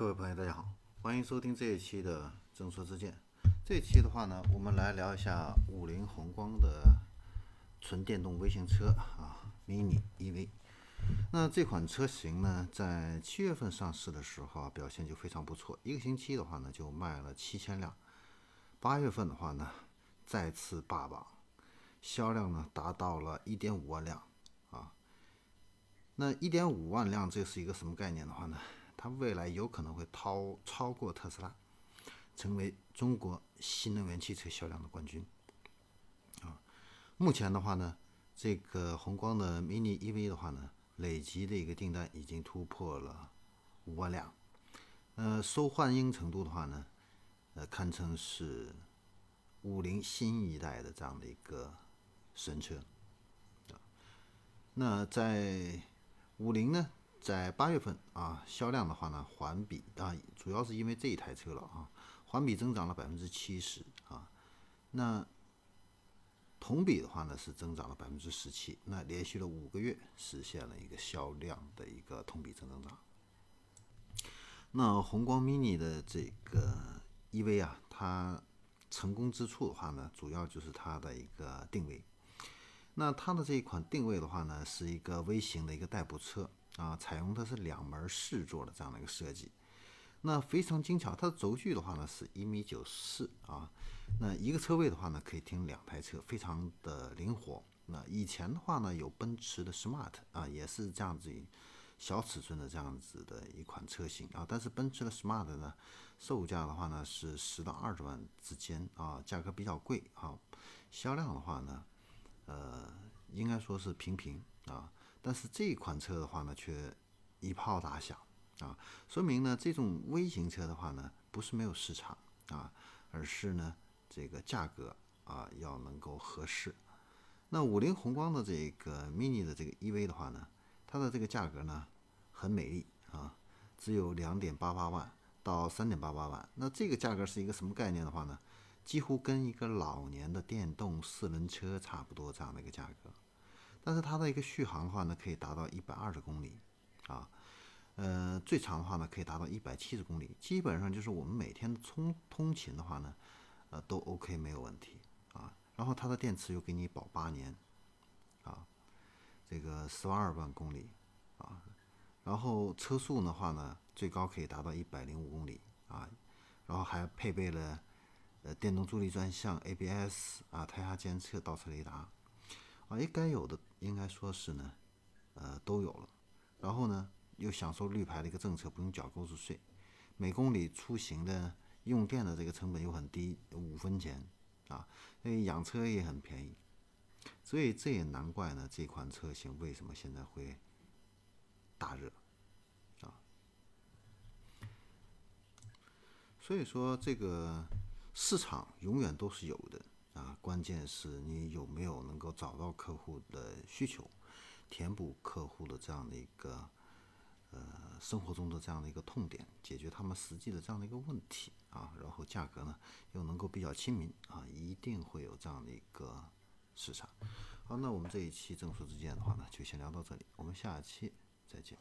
各位朋友，大家好，欢迎收听这一期的《正说之见》。这期的话呢，我们来聊一下五菱宏光的纯电动微型车啊，mini EV。那这款车型呢，在七月份上市的时候啊，表现就非常不错，一个星期的话呢，就卖了七千辆。八月份的话呢，再次霸榜，销量呢达到了一点五万辆啊。那一点五万辆，这是一个什么概念的话呢？它未来有可能会超超过特斯拉，成为中国新能源汽车销量的冠军。啊，目前的话呢，这个宏光的 mini EV 的话呢，累计的一个订单已经突破了五万辆。呃，受欢迎程度的话呢，呃，堪称是五菱新一代的这样的一个神车。那在五菱呢？在八月份啊，销量的话呢，环比啊，主要是因为这一台车了啊，环比增长了百分之七十啊，那同比的话呢是增长了百分之十七，那连续了五个月实现了一个销量的一个同比正增长。那宏光 mini 的这个 EV 啊，它成功之处的话呢，主要就是它的一个定位。那它的这一款定位的话呢，是一个微型的一个代步车。啊，采用的是两门四座的这样的一个设计，那非常精巧。它的轴距的话呢是一米九四啊，那一个车位的话呢可以停两台车，非常的灵活。那以前的话呢有奔驰的 Smart 啊，也是这样子小尺寸的这样子的一款车型啊，但是奔驰的 Smart 呢售价的话呢是十到二十万之间啊，价格比较贵啊，销量的话呢呃应该说是平平啊。但是这款车的话呢，却一炮打响啊，说明呢，这种微型车的话呢，不是没有市场啊，而是呢，这个价格啊要能够合适。那五菱宏光的这个 mini 的这个 EV 的话呢，它的这个价格呢很美丽啊，只有两点八八万到三点八八万。那这个价格是一个什么概念的话呢？几乎跟一个老年的电动四轮车差不多这样的一个价格。但是它的一个续航的话呢，可以达到一百二十公里，啊，呃，最长的话呢可以达到一百七十公里，基本上就是我们每天通通勤的话呢，呃，都 OK 没有问题啊。然后它的电池又给你保八年，啊，这个十万二万公里啊，然后车速的话呢，最高可以达到一百零五公里啊，然后还配备了呃电动助力专项、ABS 啊、胎压监测、倒车雷达。啊，应该有的应该说是呢，呃，都有了。然后呢，又享受绿牌的一个政策，不用缴购置税，每公里出行的用电的这个成本又很低，五分钱啊，所以养车也很便宜。所以这也难怪呢，这款车型为什么现在会大热啊？所以说，这个市场永远都是有的。啊，关键是你有没有能够找到客户的需求，填补客户的这样的一个呃生活中的这样的一个痛点，解决他们实际的这样的一个问题啊，然后价格呢又能够比较亲民啊，一定会有这样的一个市场。好，那我们这一期正说之见的话呢，就先聊到这里，我们下期再见。